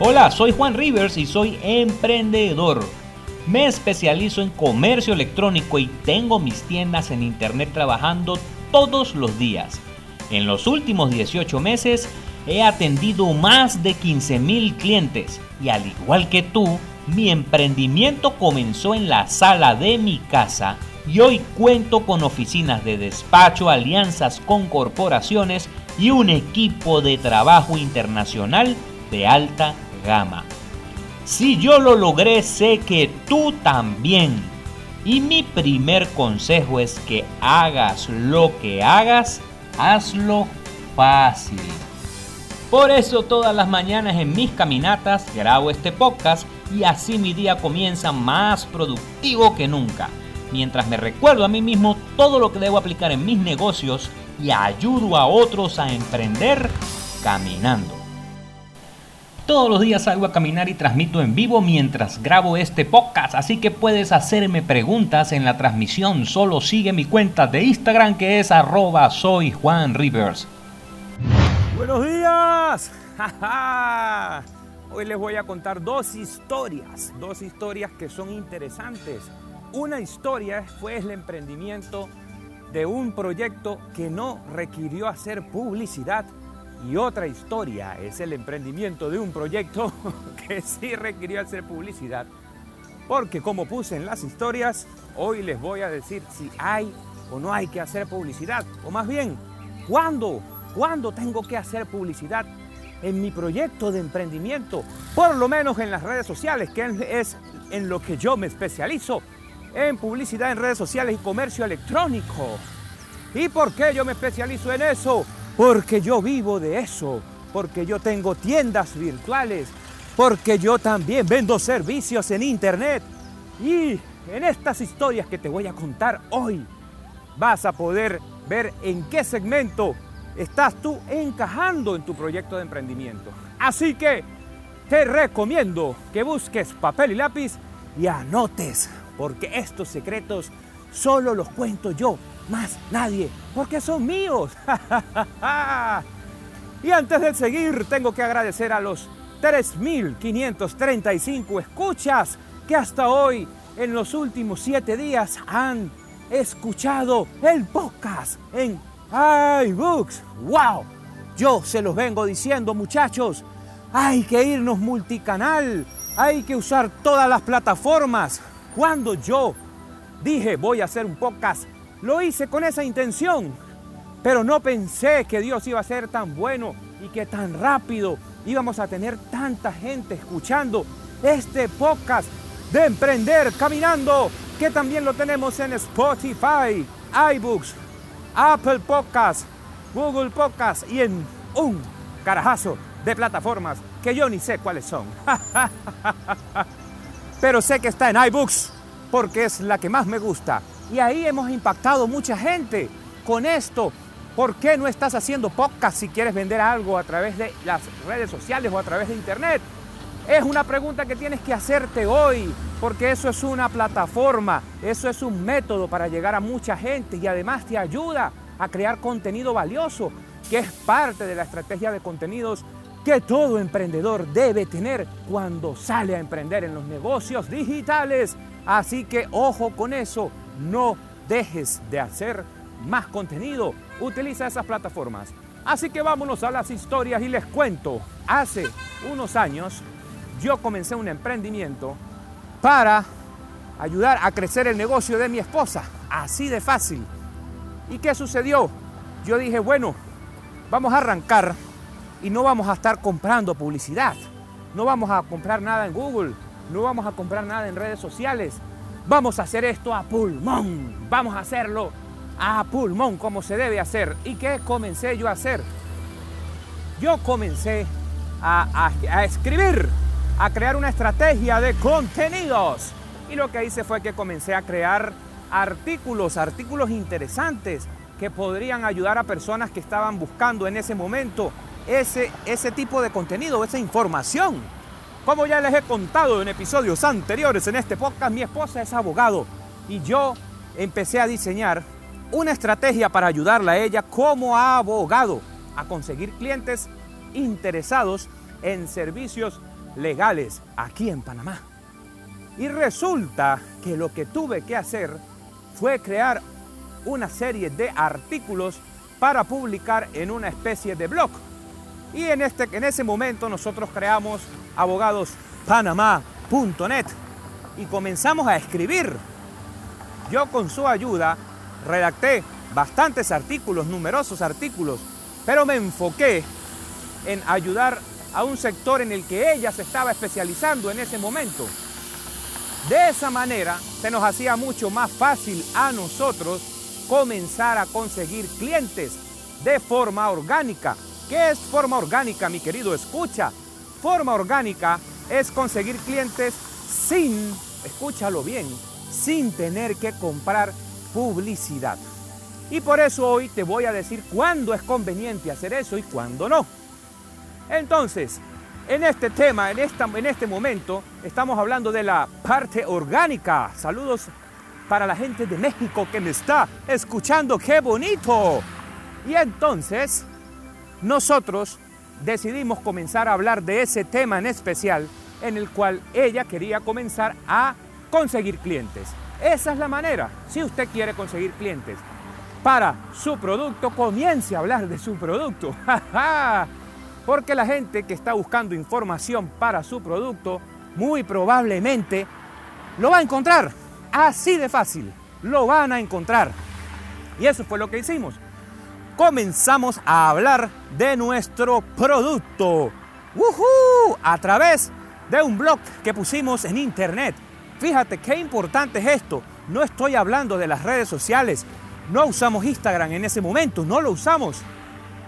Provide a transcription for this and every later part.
Hola, soy Juan Rivers y soy emprendedor. Me especializo en comercio electrónico y tengo mis tiendas en internet trabajando todos los días. En los últimos 18 meses he atendido más de 15 mil clientes y al igual que tú, mi emprendimiento comenzó en la sala de mi casa y hoy cuento con oficinas de despacho, alianzas con corporaciones y un equipo de trabajo internacional de alta gama. Si yo lo logré, sé que tú también. Y mi primer consejo es que hagas lo que hagas, hazlo fácil. Por eso todas las mañanas en mis caminatas grabo este podcast y así mi día comienza más productivo que nunca, mientras me recuerdo a mí mismo todo lo que debo aplicar en mis negocios y ayudo a otros a emprender caminando. Todos los días salgo a caminar y transmito en vivo mientras grabo este podcast, así que puedes hacerme preguntas en la transmisión. Solo sigue mi cuenta de Instagram que es arroba soy Juan Rivers. Buenos días. Hoy les voy a contar dos historias, dos historias que son interesantes. Una historia fue el emprendimiento de un proyecto que no requirió hacer publicidad y otra historia es el emprendimiento de un proyecto que sí requirió hacer publicidad. Porque como puse en las historias, hoy les voy a decir si hay o no hay que hacer publicidad. O más bien, ¿cuándo? ¿Cuándo tengo que hacer publicidad en mi proyecto de emprendimiento? Por lo menos en las redes sociales, que es en lo que yo me especializo. En publicidad en redes sociales y comercio electrónico. ¿Y por qué yo me especializo en eso? Porque yo vivo de eso, porque yo tengo tiendas virtuales, porque yo también vendo servicios en internet. Y en estas historias que te voy a contar hoy, vas a poder ver en qué segmento estás tú encajando en tu proyecto de emprendimiento. Así que te recomiendo que busques papel y lápiz y anotes, porque estos secretos solo los cuento yo más nadie, porque son míos. y antes de seguir, tengo que agradecer a los 3.535 escuchas que hasta hoy, en los últimos siete días, han escuchado el podcast en iBooks. ¡Wow! Yo se los vengo diciendo, muchachos, hay que irnos multicanal, hay que usar todas las plataformas. Cuando yo dije voy a hacer un podcast lo hice con esa intención, pero no pensé que Dios iba a ser tan bueno y que tan rápido íbamos a tener tanta gente escuchando este podcast de Emprender Caminando, que también lo tenemos en Spotify, iBooks, Apple Podcasts, Google Podcasts y en un carajazo de plataformas que yo ni sé cuáles son. Pero sé que está en iBooks porque es la que más me gusta y ahí hemos impactado mucha gente con esto. ¿Por qué no estás haciendo podcast si quieres vender algo a través de las redes sociales o a través de internet? Es una pregunta que tienes que hacerte hoy, porque eso es una plataforma, eso es un método para llegar a mucha gente y además te ayuda a crear contenido valioso, que es parte de la estrategia de contenidos que todo emprendedor debe tener cuando sale a emprender en los negocios digitales. Así que ojo con eso, no dejes de hacer más contenido. Utiliza esas plataformas. Así que vámonos a las historias y les cuento. Hace unos años yo comencé un emprendimiento para ayudar a crecer el negocio de mi esposa. Así de fácil. ¿Y qué sucedió? Yo dije, bueno, vamos a arrancar y no vamos a estar comprando publicidad. No vamos a comprar nada en Google. No vamos a comprar nada en redes sociales. Vamos a hacer esto a pulmón. Vamos a hacerlo a pulmón como se debe hacer. ¿Y qué comencé yo a hacer? Yo comencé a, escribir, a crear una estrategia de contenidos. Y lo que hice fue que comencé a crear artículos, artículos interesantes que podrían ayudar a personas que estaban buscando en ese momento ese, ese tipo de contenido, esa información. Como ya les he contado en episodios anteriores en este podcast, mi esposa es abogado y yo empecé a diseñar una estrategia para ayudarla a ella como abogado a conseguir clientes interesados en servicios legales aquí en Panamá. Y resulta que lo que tuve que hacer fue crear una serie de artículos para publicar en una especie de blog. Y en, este, en ese momento nosotros creamos abogadospanamá.net y comenzamos a escribir. Yo con su ayuda redacté bastantes artículos, numerosos artículos, pero me enfoqué en ayudar a un sector en el que ella se estaba especializando en ese momento. De esa manera se nos hacía mucho más fácil a nosotros comenzar a conseguir clientes de forma orgánica. ¿Qué es forma orgánica, mi querido escucha? Forma orgánica es conseguir clientes sin, escúchalo bien, sin tener que comprar publicidad. Y por eso hoy te voy a decir cuándo es conveniente hacer eso y cuándo no. Entonces, en este tema, en, esta, en este momento, estamos hablando de la parte orgánica. Saludos para la gente de México que me está escuchando. ¡Qué bonito! Y entonces, nosotros decidimos comenzar a hablar de ese tema en especial en el cual ella quería comenzar a conseguir clientes. Esa es la manera, si usted quiere conseguir clientes para su producto, comience a hablar de su producto. Porque la gente que está buscando información para su producto, muy probablemente lo va a encontrar. Así de fácil, lo van a encontrar. Y eso fue lo que hicimos. Comenzamos a hablar de nuestro producto. A través de un blog que pusimos en internet. Fíjate qué importante es esto. No estoy hablando de las redes sociales, no usamos Instagram en ese momento, no lo usamos.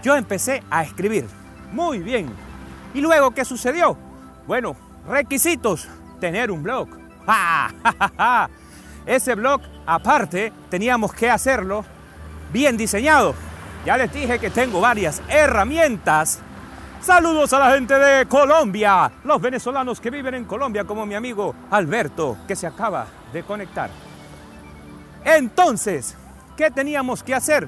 Yo empecé a escribir. Muy bien. ¿Y luego qué sucedió? Bueno, requisitos. Tener un blog. Ese blog, aparte, teníamos que hacerlo bien diseñado. Ya les dije que tengo varias herramientas. Saludos a la gente de Colombia, los venezolanos que viven en Colombia, como mi amigo Alberto, que se acaba de conectar. Entonces, ¿Qué teníamos que hacer?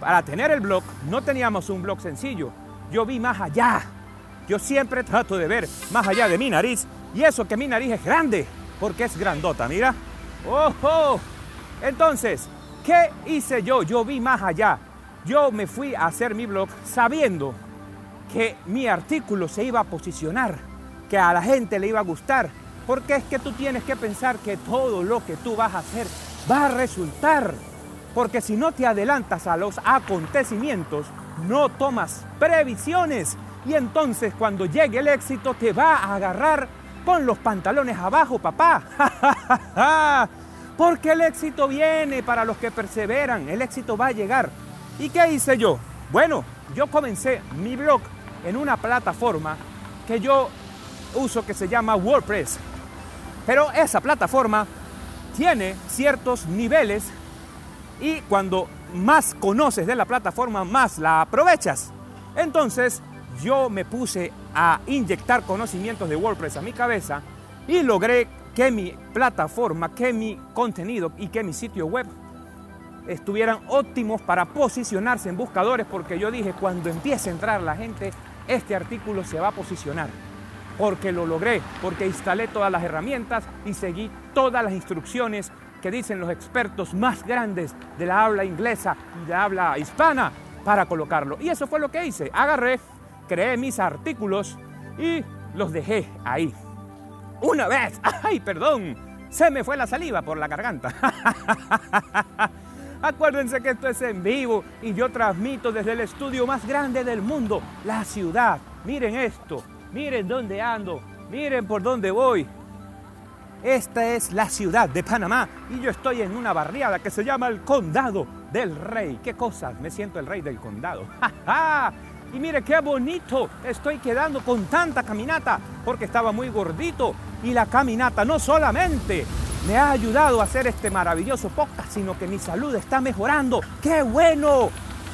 Para tener el blog no teníamos un blog sencillo. Yo vi más allá. Yo siempre trato de ver más allá de mi nariz. Y eso que mi nariz es grande, porque es grandota, mira. ¡Ojo! Entonces, ¿qué hice yo? Yo vi más allá. Yo me fui a hacer mi blog sabiendo que mi artículo se iba a posicionar, que a la gente le iba a gustar. Porque es que tú tienes que pensar que todo lo que tú vas a hacer va a resultar. Porque si no te adelantas a los acontecimientos, no tomas previsiones y entonces cuando llegue el éxito te va a agarrar con los pantalones abajo, papá. Porque el éxito viene para los que perseveran, el éxito va a llegar. ¿Y qué hice yo? Bueno, yo comencé mi blog en una plataforma que yo uso que se llama WordPress. Pero esa plataforma tiene ciertos niveles y cuando más conoces de la plataforma, más la aprovechas. Entonces yo me puse a inyectar conocimientos de WordPress a mi cabeza y logré que mi plataforma, que mi contenido y que mi sitio web estuvieran óptimos para posicionarse en buscadores porque yo dije cuando empiece a entrar la gente, este artículo se va a posicionar. Porque lo logré, porque instalé todas las herramientas y seguí todas las instrucciones que dicen los expertos más grandes de la habla inglesa y de habla hispana para colocarlo. Y eso fue lo que hice. Agarré, creé mis artículos y los dejé ahí. Una vez, ay, perdón, se me fue la saliva por la garganta. Acuérdense que esto es en vivo y yo transmito desde el estudio más grande del mundo, la ciudad. Miren esto, miren dónde ando, miren por dónde voy. Esta es la ciudad de Panamá y yo estoy en una barriada que se llama el Condado del Rey. ¿Qué cosas? Me siento el rey del condado. ¡Ja, Y mire qué bonito estoy quedando con tanta caminata porque estaba muy gordito y la caminata no solamente me ha ayudado a hacer este maravilloso podcast, sino que mi salud está mejorando. ¡Qué bueno!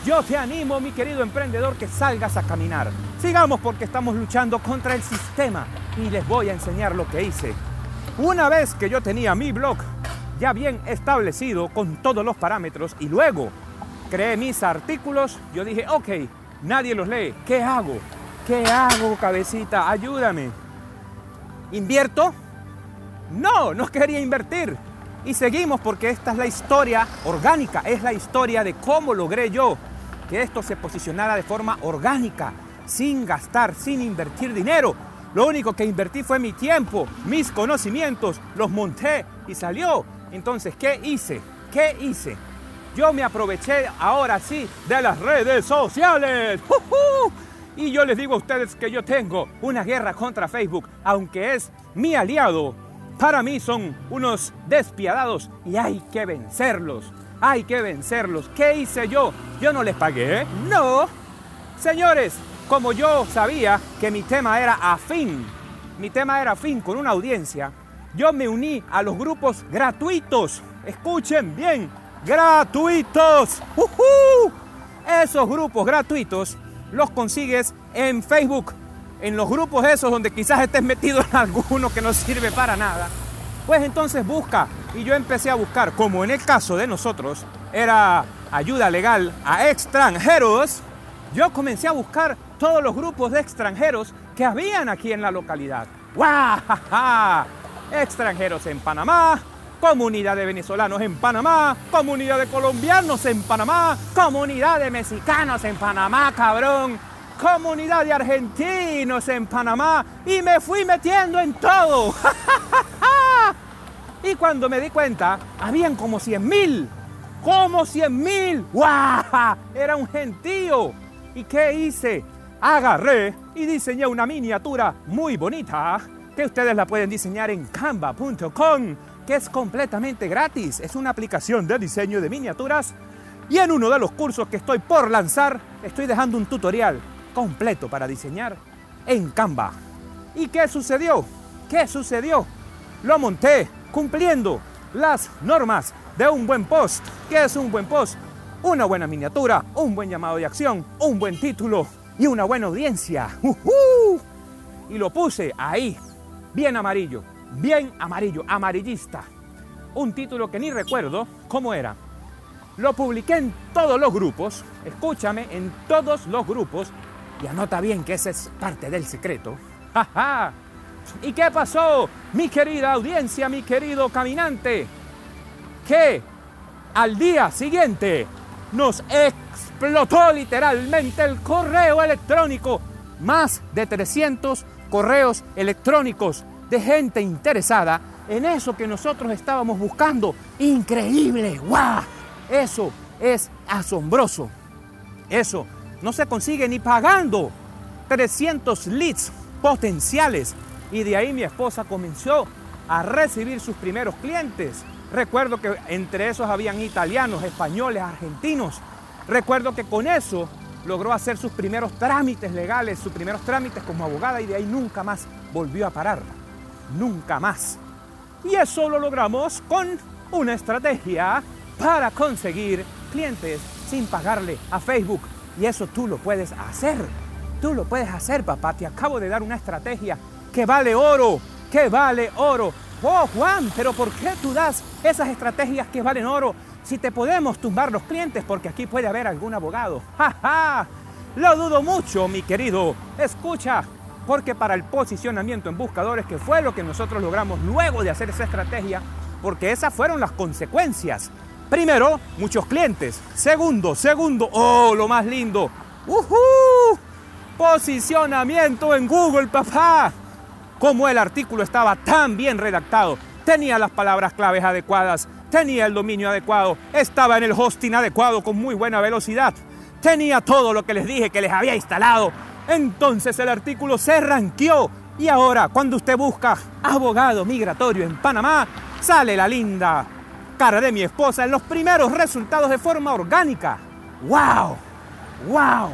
Yo te animo, mi querido emprendedor, que salgas a caminar. Sigamos porque estamos luchando contra el sistema y les voy a enseñar lo que hice una vez que yo tenía mi blog ya bien establecido con todos los parámetros y luego creé mis artículos, yo dije, ok, nadie los lee, ¿qué hago? ¿Qué hago, cabecita? Ayúdame. ¿Invierto? No, no quería invertir. Y seguimos porque esta es la historia orgánica, es la historia de cómo logré yo que esto se posicionara de forma orgánica, sin gastar, sin invertir dinero. Lo único que invertí fue mi tiempo, mis conocimientos, los monté y salió. Entonces, ¿qué hice? ¿Qué hice? Yo me aproveché ahora sí de las redes sociales. Y yo les digo a ustedes que yo tengo una guerra contra Facebook, aunque es mi aliado. Para mí son unos despiadados y hay que vencerlos. Hay que vencerlos. ¿Qué hice yo? Yo no les pagué. No. Señores, como yo sabía que mi tema era afín, mi tema era afín con una audiencia, yo me uní a los grupos gratuitos. Escuchen bien, gratuitos. Esos grupos gratuitos los consigues en Facebook, en los grupos esos donde quizás estés metido en alguno que no sirve para nada. Pues entonces busca. Y yo empecé a buscar, como en el caso de nosotros, era ayuda legal a extranjeros. Yo comencé a buscar todos los grupos de extranjeros que habían aquí en la localidad. ¡Guau! Extranjeros en Panamá, comunidad de venezolanos en Panamá, comunidad de colombianos en Panamá, comunidad de mexicanos en Panamá, cabrón, comunidad de argentinos en Panamá y me fui metiendo en todo. y cuando me di cuenta, habían como 100 mil, como 100 mil, ¡guau! Era un gentío. ¿Y qué hice? Agarré y diseñé una miniatura muy bonita que ustedes la pueden diseñar en canva.com que es completamente gratis. Es una aplicación de diseño de miniaturas y en uno de los cursos que estoy por lanzar estoy dejando un tutorial completo para diseñar en Canva. ¿Y qué sucedió? ¿Qué sucedió? Lo monté cumpliendo las normas de un buen post. ¿Qué es un buen post? Una buena miniatura, un buen llamado de acción, un buen título y una buena audiencia. Y lo puse ahí, bien amarillo bien amarillo, amarillista. Un título que ni recuerdo cómo era. Lo publiqué en todos los grupos, escúchame, en todos los grupos, y anota bien que ese es parte del secreto. ¡Ja, y qué pasó, mi querida audiencia, mi querido caminante? Que al día siguiente nos explotó literalmente el correo electrónico. Más de 300 correos electrónicos de gente interesada en eso que nosotros estábamos buscando. Increíble, ¡guau! Eso es asombroso. Eso no se consigue ni pagando 300 leads potenciales. Y de ahí mi esposa comenzó a recibir sus primeros clientes. Recuerdo que entre esos habían italianos, españoles, argentinos. Recuerdo que con eso logró hacer sus primeros trámites legales, sus primeros trámites como abogada y de ahí nunca más volvió a parar nunca más. Y eso lo logramos con una estrategia para conseguir clientes sin pagarle a Facebook. Y eso tú lo puedes hacer. Tú lo puedes hacer, papá. Te acabo de dar una estrategia que vale oro, que vale oro. Oh, Juan, pero ¿por qué tú das esas estrategias que valen oro si te podemos tumbar los clientes? Porque aquí puede haber algún abogado. ¡Ja, ja! Lo dudo mucho, mi querido. Escucha, porque para el posicionamiento en buscadores, que fue lo que nosotros logramos luego de hacer esa estrategia, porque esas fueron las consecuencias. Primero, muchos clientes. Segundo, segundo, oh, lo más lindo. ¡Uhú! Posicionamiento en Google, papá. Como el artículo estaba tan bien redactado, tenía las palabras claves adecuadas, tenía el dominio adecuado, estaba en el hosting adecuado con muy buena velocidad, tenía todo lo que les dije que les había instalado entonces el artículo se ranqueó y ahora cuando usted busca abogado migratorio en Panamá, sale la linda cara de mi esposa en los primeros resultados de forma orgánica. ¡Wow! ¡Wow!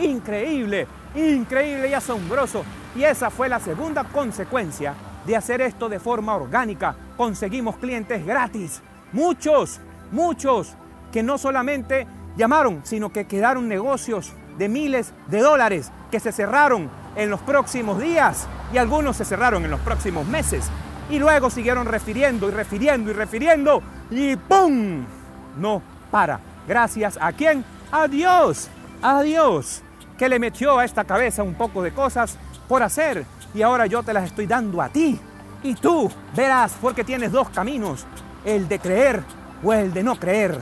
Increíble, increíble y asombroso. Y esa fue la segunda consecuencia de hacer esto de forma orgánica. Conseguimos clientes gratis. Muchos, muchos, que no solamente llamaron, sino que quedaron negocios de miles de dólares que se cerraron en los próximos días y algunos se cerraron en los próximos meses. Y luego siguieron refiriendo y refiriendo y refiriendo y ¡pum! No para. Gracias a quién? A Dios. A Dios que le metió a esta cabeza un poco de cosas por hacer y ahora yo te las estoy dando a ti. Y tú verás porque tienes dos caminos, el de creer o el de no creer.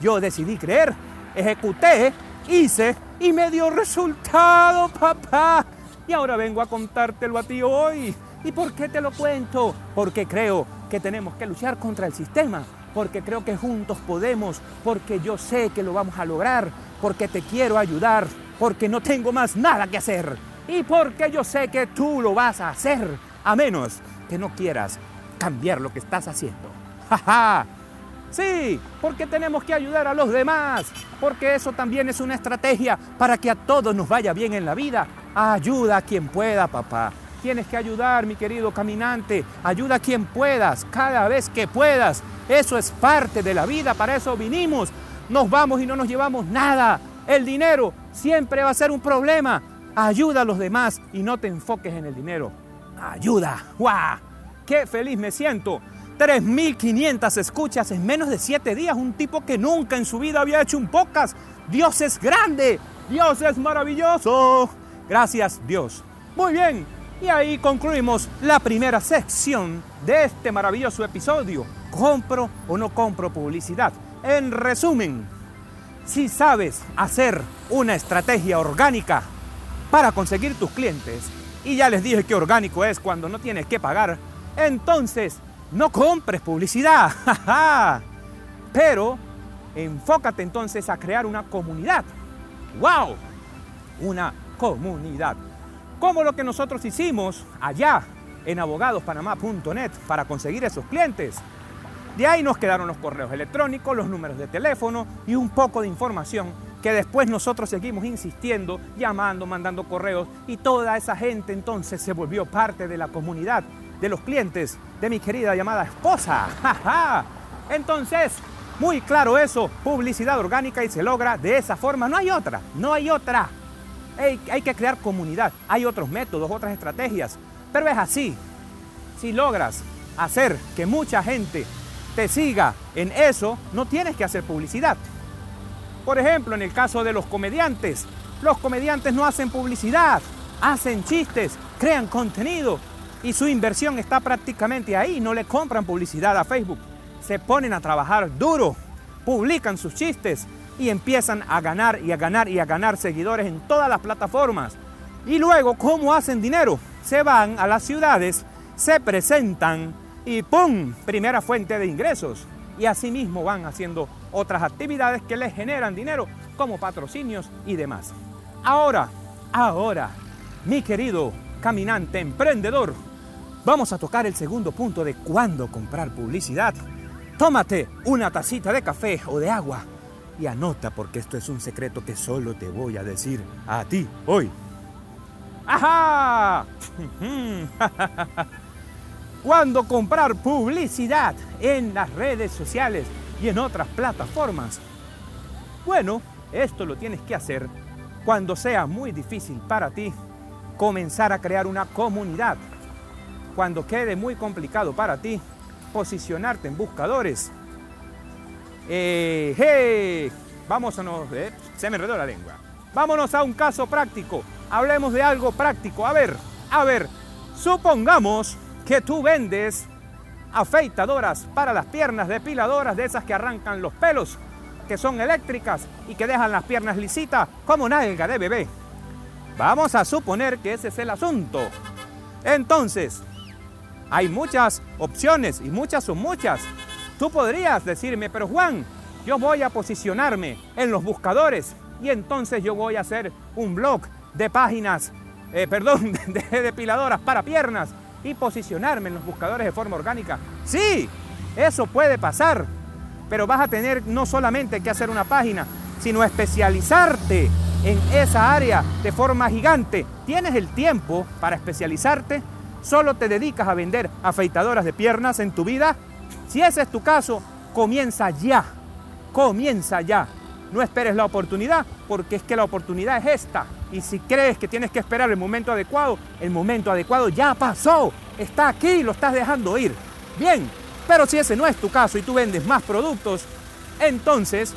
Yo decidí creer, ejecuté, hice y me dio resultado, papá. Y ahora vengo a contártelo a ti hoy. ¿Y por qué te lo cuento? Porque creo que tenemos que luchar contra el sistema, porque creo que juntos podemos, porque yo sé que lo vamos a lograr, porque te quiero ayudar, porque no tengo más nada que hacer y porque yo sé que tú lo vas a hacer, a menos que no quieras cambiar lo que estás haciendo. ¡Ja, Sí, porque tenemos que ayudar a los demás, porque eso también es una estrategia para que a todos nos vaya bien en la vida. Ayuda a quien pueda, papá. Tienes que ayudar, mi querido caminante. Ayuda a quien puedas, cada vez que puedas. Eso es parte de la vida, para eso vinimos. Nos vamos y no nos llevamos nada. El dinero siempre va a ser un problema. Ayuda a los demás y no te enfoques en el dinero. Ayuda. ¡Guau! ¡Qué feliz me siento! 3.500 escuchas en menos de 7 días. Un tipo que nunca en su vida había hecho un podcast. Dios es grande. Dios es maravilloso. Gracias Dios. Muy bien. Y ahí concluimos la primera sección de este maravilloso episodio. ¿Compro o no compro publicidad? En resumen, si sabes hacer una estrategia orgánica para conseguir tus clientes, y ya les dije que orgánico es cuando no tienes que pagar, entonces no compres publicidad. Pero enfócate entonces a crear una comunidad. ¡Wow! Una comunidad. Como lo que nosotros hicimos allá en abogadospanamá.net para conseguir esos clientes. De ahí nos quedaron los correos electrónicos, los números de teléfono y un poco de información que después nosotros seguimos insistiendo, llamando, mandando correos y toda esa gente entonces se volvió parte de la comunidad de los clientes de mi querida llamada esposa. Entonces, muy claro eso, publicidad orgánica y se logra de esa forma. No hay otra, no hay otra. Hay, que crear comunidad, hay otros métodos, otras estrategias, pero es así. Si logras hacer que mucha gente te siga en eso, no tienes que hacer publicidad. Por ejemplo, en el caso de los comediantes, los comediantes no hacen publicidad, hacen chistes, crean contenido, y su inversión está prácticamente ahí. No le compran publicidad a Facebook. Se ponen a trabajar duro, publican sus chistes y empiezan a ganar y a ganar y a ganar seguidores en todas las plataformas. Y luego, ¿cómo hacen dinero? Se van a las ciudades, se presentan y ¡pum! Primera fuente de ingresos. Y asimismo van haciendo otras actividades que les generan dinero, como patrocinios y demás. Ahora, ahora, mi querido caminante emprendedor, vamos a tocar el segundo punto de cuándo comprar publicidad. Tómate una tacita de café o de agua y anota porque esto es un secreto que solo te voy a decir a ti hoy. ¡Ajá! ¿Cuándo comprar publicidad en las redes sociales y en otras plataformas? Bueno, esto lo tienes que hacer cuando sea muy difícil para ti comenzar a crear una comunidad cuando quede muy complicado para ti posicionarte en buscadores. Eh, hey, vamos a nos, eh, se me enredó la lengua. Vámonos a un caso práctico. Hablemos de algo práctico. A ver, a ver, supongamos que tú vendes afeitadoras para las piernas, depiladoras de esas que arrancan los pelos, que son eléctricas y que dejan las piernas lisitas como nalga de bebé. Vamos a suponer que ese es el asunto. Entonces, hay muchas opciones y muchas son muchas. Tú podrías decirme, pero Juan, yo voy a posicionarme en los buscadores y entonces yo voy a hacer un blog de páginas, eh, perdón, de depiladoras para piernas y posicionarme en los buscadores de forma orgánica. Sí, eso puede pasar, pero vas a tener no solamente que hacer una página, sino especializarte en esa área de forma gigante. ¿Tienes el tiempo para especializarte? ¿Solo te dedicas a vender afeitadoras de piernas en tu vida? Si ese es tu caso, comienza ya. Comienza ya. No esperes la oportunidad porque es que la oportunidad es esta. Y si crees que tienes que esperar el momento adecuado, el momento adecuado ya pasó. Está aquí, lo estás dejando ir. Bien, pero si ese no es tu caso y tú vendes más productos, entonces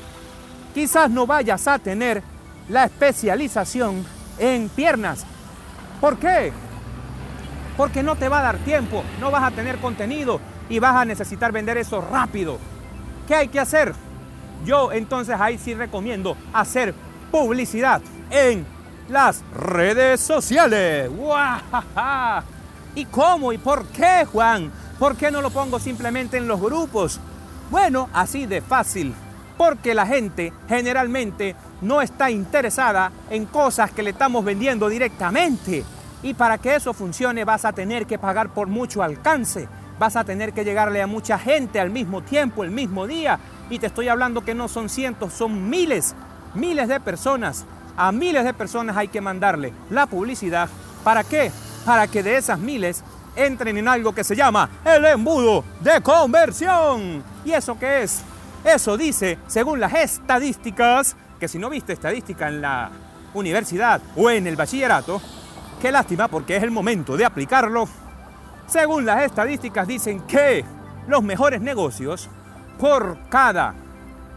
quizás no vayas a tener la especialización en piernas. ¿Por qué? porque no te va a dar tiempo, no vas a tener contenido y vas a necesitar vender eso rápido. ¿Qué hay que hacer? Yo entonces ahí sí recomiendo hacer publicidad en las redes sociales. ¿Y cómo y por qué, Juan? ¿Por qué no lo pongo simplemente en los grupos? Bueno, así de fácil. Porque la gente generalmente no está interesada en cosas que le estamos vendiendo directamente. Y para que eso funcione vas a tener que pagar por mucho alcance. Vas a tener que llegarle a mucha gente al mismo tiempo, el mismo día. Y te estoy hablando que no son cientos, son miles, miles de personas. A miles de personas hay que mandarle la publicidad. ¿Para qué? Para que de esas miles entren en algo que se llama el embudo de conversión. ¿Y eso qué es? Eso dice, según las estadísticas, que si no viste estadística en la universidad o en el bachillerato, qué lástima porque es el momento de aplicarlo. Según las estadísticas dicen que los mejores negocios por cada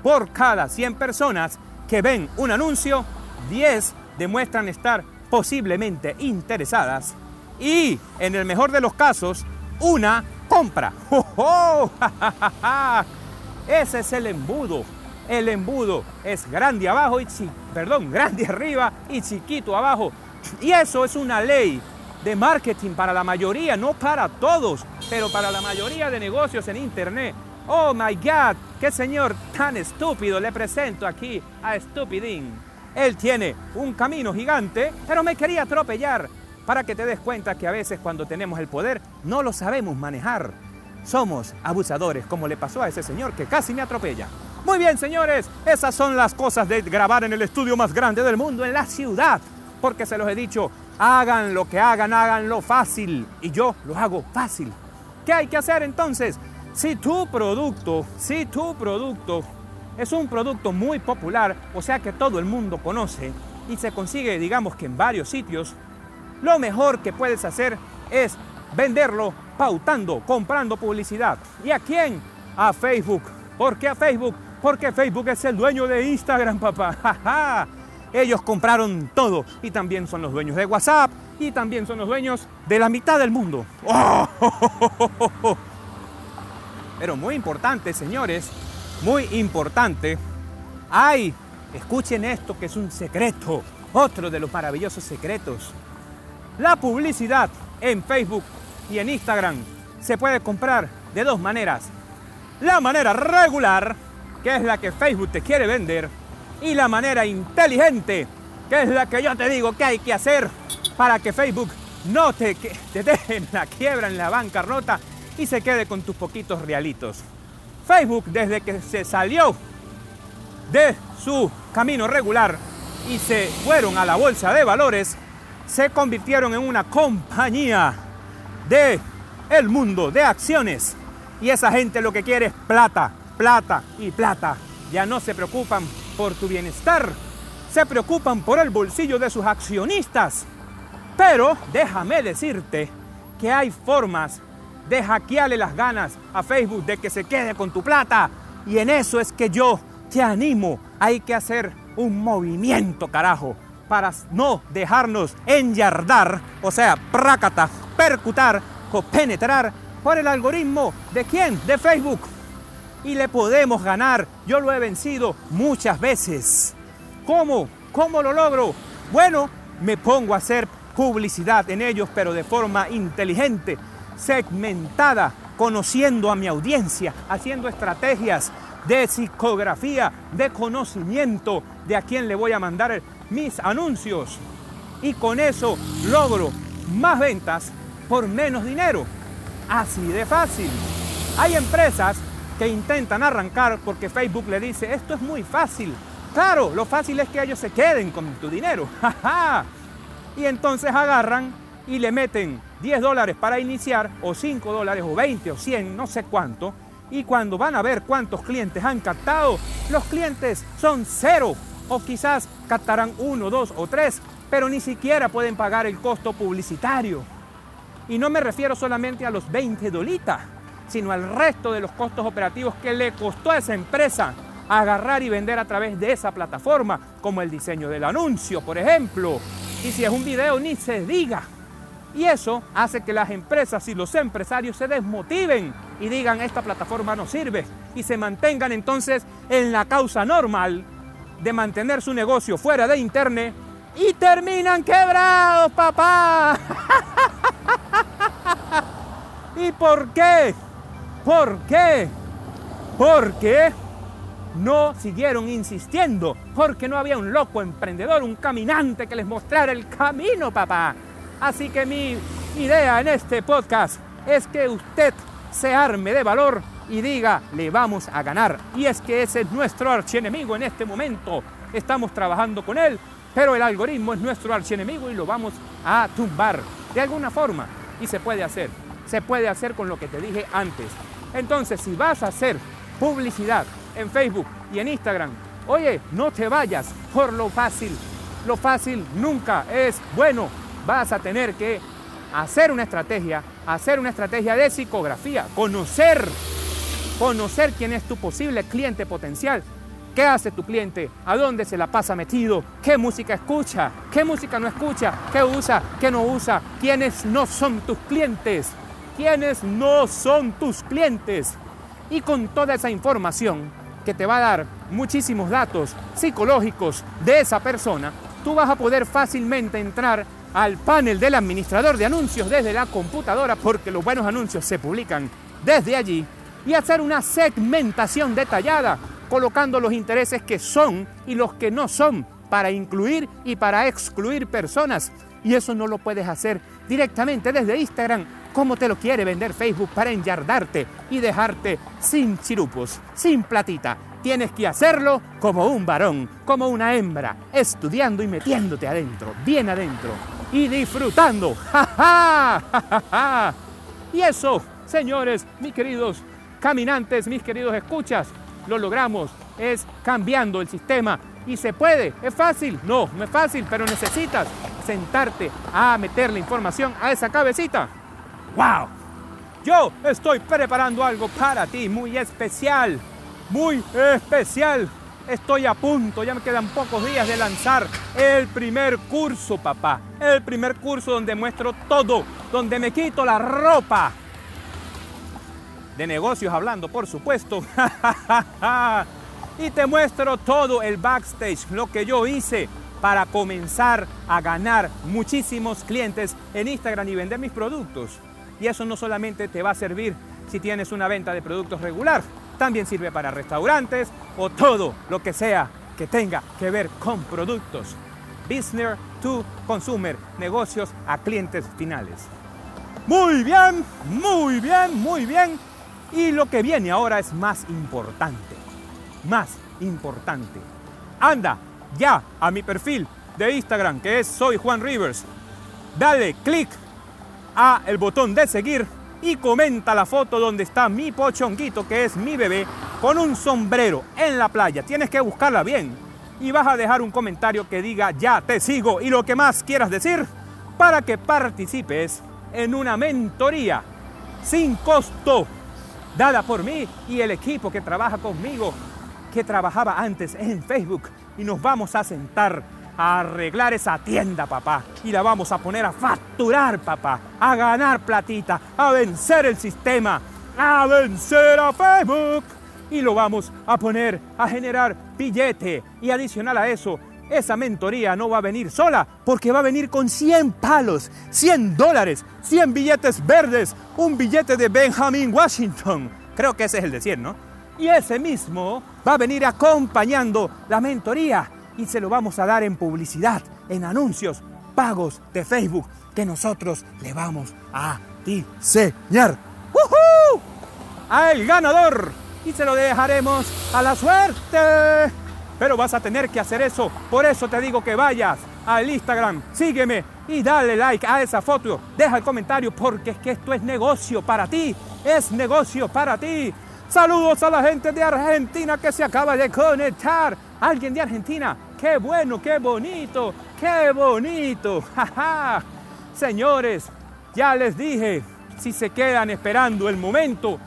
por cada 100 personas que ven un anuncio, 10 demuestran estar posiblemente interesadas y en el mejor de los casos, una compra. ¡Oh, Ese es el embudo. El embudo es grande abajo y perdón, grande arriba y chiquito abajo. Y eso es una ley de marketing para la mayoría, no para todos, pero para la mayoría de negocios en internet. Oh my God, qué señor tan estúpido le presento aquí a Stupidín. Él tiene un camino gigante, pero me quería atropellar para que te des cuenta que a veces cuando tenemos el poder no lo sabemos manejar. Somos abusadores, como le pasó a ese señor que casi me atropella. Muy bien, señores, esas son las cosas de grabar en el estudio más grande del mundo, en la ciudad. Porque se los he dicho, hagan lo que hagan, háganlo fácil. Y yo lo hago fácil. ¿Qué hay que hacer entonces? Si tu producto, si tu producto es un producto muy popular, o sea que todo el mundo conoce y se consigue, digamos que en varios sitios, lo mejor que puedes hacer es venderlo pautando, comprando publicidad. ¿Y a quién? A Facebook. ¿Por qué a Facebook? Porque Facebook es el dueño de Instagram, papá. Ellos compraron todo y también son los dueños de WhatsApp y también son los dueños de la mitad del mundo. Pero muy importante, señores, muy importante. Ay, escuchen esto que es un secreto, otro de los maravillosos secretos. La publicidad en Facebook y en Instagram se puede comprar de dos maneras. La manera regular, que es la que Facebook te quiere vender, y la manera inteligente, que es la que yo te digo que hay que hacer para que Facebook no te, te deje en la quiebra, en la bancarrota y se quede con tus poquitos realitos. Facebook, desde que se salió de su camino regular y se fueron a la bolsa de valores, se convirtieron en una compañía de el mundo de acciones. Y esa gente lo que quiere es plata, plata y plata. Ya no se preocupan por tu bienestar, se preocupan por el bolsillo de sus accionistas. Pero déjame decirte que hay formas de hackearle las ganas a Facebook de que se quede con tu plata. Y en eso es que yo te animo. Hay que hacer un movimiento, carajo para no dejarnos enyardar, o sea, prácata, percutar o penetrar por el algoritmo de quién? De Facebook. Y le podemos ganar. Yo lo he vencido muchas veces. ¿Cómo? ¿Cómo lo logro? Bueno, me pongo a hacer publicidad en ellos, pero de forma inteligente, segmentada, conociendo a mi audiencia, haciendo estrategias de psicografía, de conocimiento de a quién le voy a mandar mis anuncios. Y con eso logro más ventas por menos dinero. Así de fácil. Hay empresas que intentan arrancar porque Facebook le dice, esto es muy fácil. Claro, lo fácil es que ellos se queden con tu dinero. y entonces agarran y le meten 10 dólares para iniciar, o 5 dólares, o 20, o 100, no sé cuánto. Y cuando van a ver cuántos clientes han captado, los clientes son cero o quizás captarán uno, dos o tres, pero ni siquiera pueden pagar el costo publicitario. Y no me refiero solamente a los 20 dolitas, sino al resto de los costos operativos que le costó a esa empresa agarrar y vender a través de esa plataforma, como el diseño del anuncio, por ejemplo. Y si es un video, ni se diga. Y eso hace que las empresas y los empresarios se desmotiven y digan esta plataforma no sirve y se mantengan entonces en la causa normal de mantener su negocio fuera de internet y terminan quebrados, papá. ¿Y por qué? ¿Por qué? Porque no siguieron insistiendo, porque no había un loco emprendedor, un caminante que les mostrara el camino, papá. Así que mi idea en este podcast es que usted se arme de valor y diga, le vamos a ganar. Y es que ese es nuestro archienemigo en este momento. Estamos trabajando con él, pero el algoritmo es nuestro archienemigo y lo vamos a tumbar de alguna forma. Y se puede hacer. Se puede hacer con lo que te dije antes. Entonces, si vas a hacer publicidad en Facebook y en Instagram, oye, no te vayas por lo fácil. Lo fácil nunca es bueno. Vas a tener que hacer una estrategia, hacer una estrategia de psicografía, conocer, conocer quién es tu posible cliente potencial. ¿Qué hace tu cliente? ¿A dónde se la pasa metido? ¿Qué música escucha? ¿Qué música no escucha? ¿Qué usa? ¿Qué no usa? ¿Quiénes no son tus clientes? ¿Quiénes no son tus clientes? Y con toda esa información que te va a dar muchísimos datos psicológicos de esa persona, tú vas a poder fácilmente entrar al panel del administrador de anuncios desde la computadora, porque los buenos anuncios se publican desde allí, y hacer una segmentación detallada, colocando los intereses que son y los que no son, para incluir y para excluir personas. Y eso no lo puedes hacer directamente desde Instagram, como te lo quiere vender Facebook para enyardarte y dejarte sin chirupos, sin platita. Tienes que hacerlo como un varón, como una hembra, estudiando y metiéndote adentro, bien adentro y disfrutando. ¡Ja, ja! Y eso, señores, mis queridos caminantes, mis queridos escuchas, lo logramos. Es cambiando el sistema. Y se puede. ¿Es fácil? No, no es fácil, pero necesitas sentarte a meter la información a esa cabecita. ¡Wow! Yo estoy preparando algo para ti muy especial. Muy especial. Estoy a punto, ya me quedan pocos días de lanzar el primer curso, papá. El primer curso donde muestro todo, donde me quito la ropa. De negocios hablando, por supuesto. y te muestro todo el backstage, lo que yo hice para comenzar a ganar muchísimos clientes en Instagram y vender mis productos. Y eso no solamente te va a servir si tienes una venta de productos regular, también sirve para restaurantes o todo lo que sea que tenga que ver con productos. Business to consumer, negocios a clientes finales. Muy bien, muy bien, muy bien. Y lo que viene ahora es más importante. Más importante. Anda ya a mi perfil de Instagram que es Soy Juan Rivers. Dale clic a el botón de seguir y comenta la foto donde está mi pochonguito, que es mi bebé, con un sombrero en la playa. Tienes que buscarla bien. Y vas a dejar un comentario que diga ya te sigo y lo que más quieras decir para que participes en una mentoría sin costo dada por mí y el equipo que trabaja conmigo, que trabajaba antes en Facebook. Y nos vamos a sentar a arreglar esa tienda, papá. Y la vamos a poner a facturar, papá. A ganar platita, a vencer el sistema, a vencer a Facebook. Y lo vamos a poner a generar billete. Y adicional a eso, esa mentoría no va a venir sola, porque va a venir con 100 palos, 100 dólares, 100 billetes verdes, un billete de Benjamin Washington. Creo que ese es el de 100, ¿no? Y ese mismo va a venir acompañando la mentoría y se lo vamos a dar en publicidad, en anuncios pagos de Facebook que nosotros le vamos a diseñar. ¡Woohoo! Al ganador y se lo dejaremos a la suerte. Pero vas a tener que hacer eso. Por eso te digo que vayas al Instagram, sígueme y dale like a esa foto. Deja el comentario porque es que esto es negocio para ti. Es negocio para ti. Saludos a la gente de Argentina que se acaba de conectar. Alguien de Argentina qué bueno, qué bonito, qué bonito. Señores, ya les dije, si se quedan esperando el momento,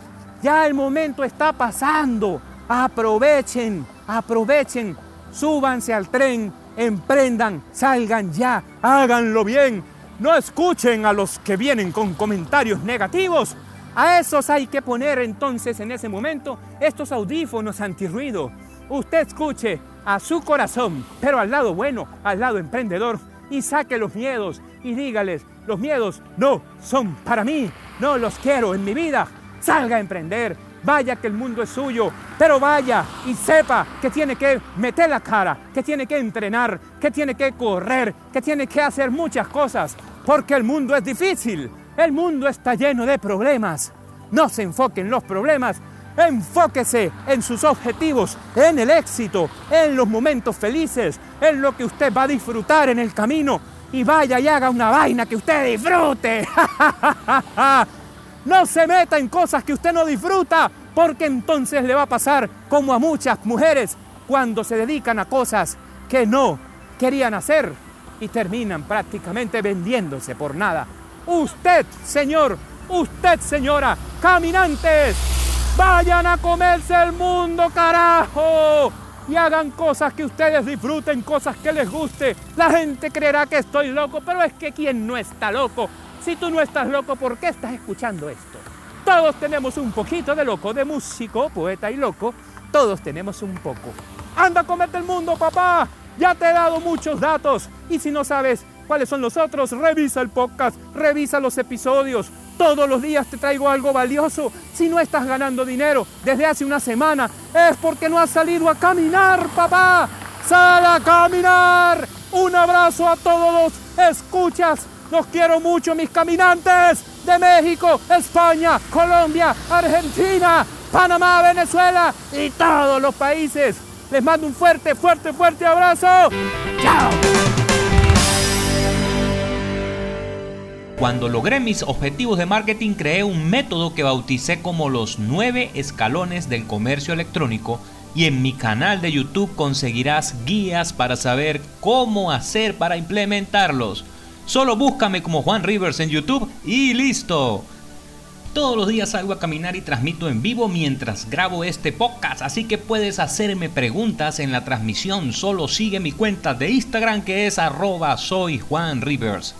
ya el momento está pasando. Aprovechen, aprovechen, súbanse al tren, emprendan, salgan ya, háganlo bien. No escuchen a los que vienen con comentarios negativos. A esos hay que poner entonces en ese momento estos audífonos antirruido. Usted escuche a su corazón, pero al lado bueno, al lado emprendedor, y saque los miedos y dígales, los miedos no son para mí, no los quiero en mi vida. Salga a emprender, vaya que el mundo es suyo, pero vaya y sepa que tiene que meter la cara, que tiene que entrenar, que tiene que correr, que tiene que hacer muchas cosas, porque el mundo es difícil, el mundo está lleno de problemas. No se enfoque en los problemas, enfóquese en sus objetivos, en el éxito, en los momentos felices, en lo que usted va a disfrutar en el camino y vaya y haga una vaina que usted disfrute. No se meta en cosas que usted no disfruta, porque entonces le va a pasar como a muchas mujeres cuando se dedican a cosas que no querían hacer y terminan prácticamente vendiéndose por nada. Usted, señor, usted, señora, caminantes, vayan a comerse el mundo, carajo. Y hagan cosas que ustedes disfruten, cosas que les guste. La gente creerá que estoy loco, pero es que quien no está loco si tú no estás loco, ¿por qué estás escuchando esto? Todos tenemos un poquito de loco, de músico, poeta y loco. Todos tenemos un poco. Anda a comerte el mundo, papá. Ya te he dado muchos datos. Y si no sabes cuáles son los otros, revisa el podcast, revisa los episodios. Todos los días te traigo algo valioso. Si no estás ganando dinero desde hace una semana, es porque no has salido a caminar, papá. Sal a caminar. Un abrazo a todos los escuchas los quiero mucho, mis caminantes de México, España, Colombia, Argentina, Panamá, Venezuela y todos los países. Les mando un fuerte, fuerte, fuerte abrazo. ¡Chao! Cuando logré mis objetivos de marketing, creé un método que bauticé como los nueve escalones del comercio electrónico y en mi canal de YouTube conseguirás guías para saber cómo hacer para implementarlos. Solo búscame como Juan Rivers en YouTube y listo. Todos los días salgo a caminar y transmito en vivo mientras grabo este podcast, así que puedes hacerme preguntas en la transmisión. Solo sigue mi cuenta de Instagram que es arroba soy Juan Rivers.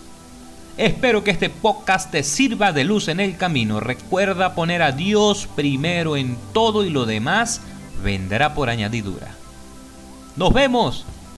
Espero que este podcast te sirva de luz en el camino. Recuerda poner a Dios primero en todo y lo demás vendrá por añadidura. Nos vemos.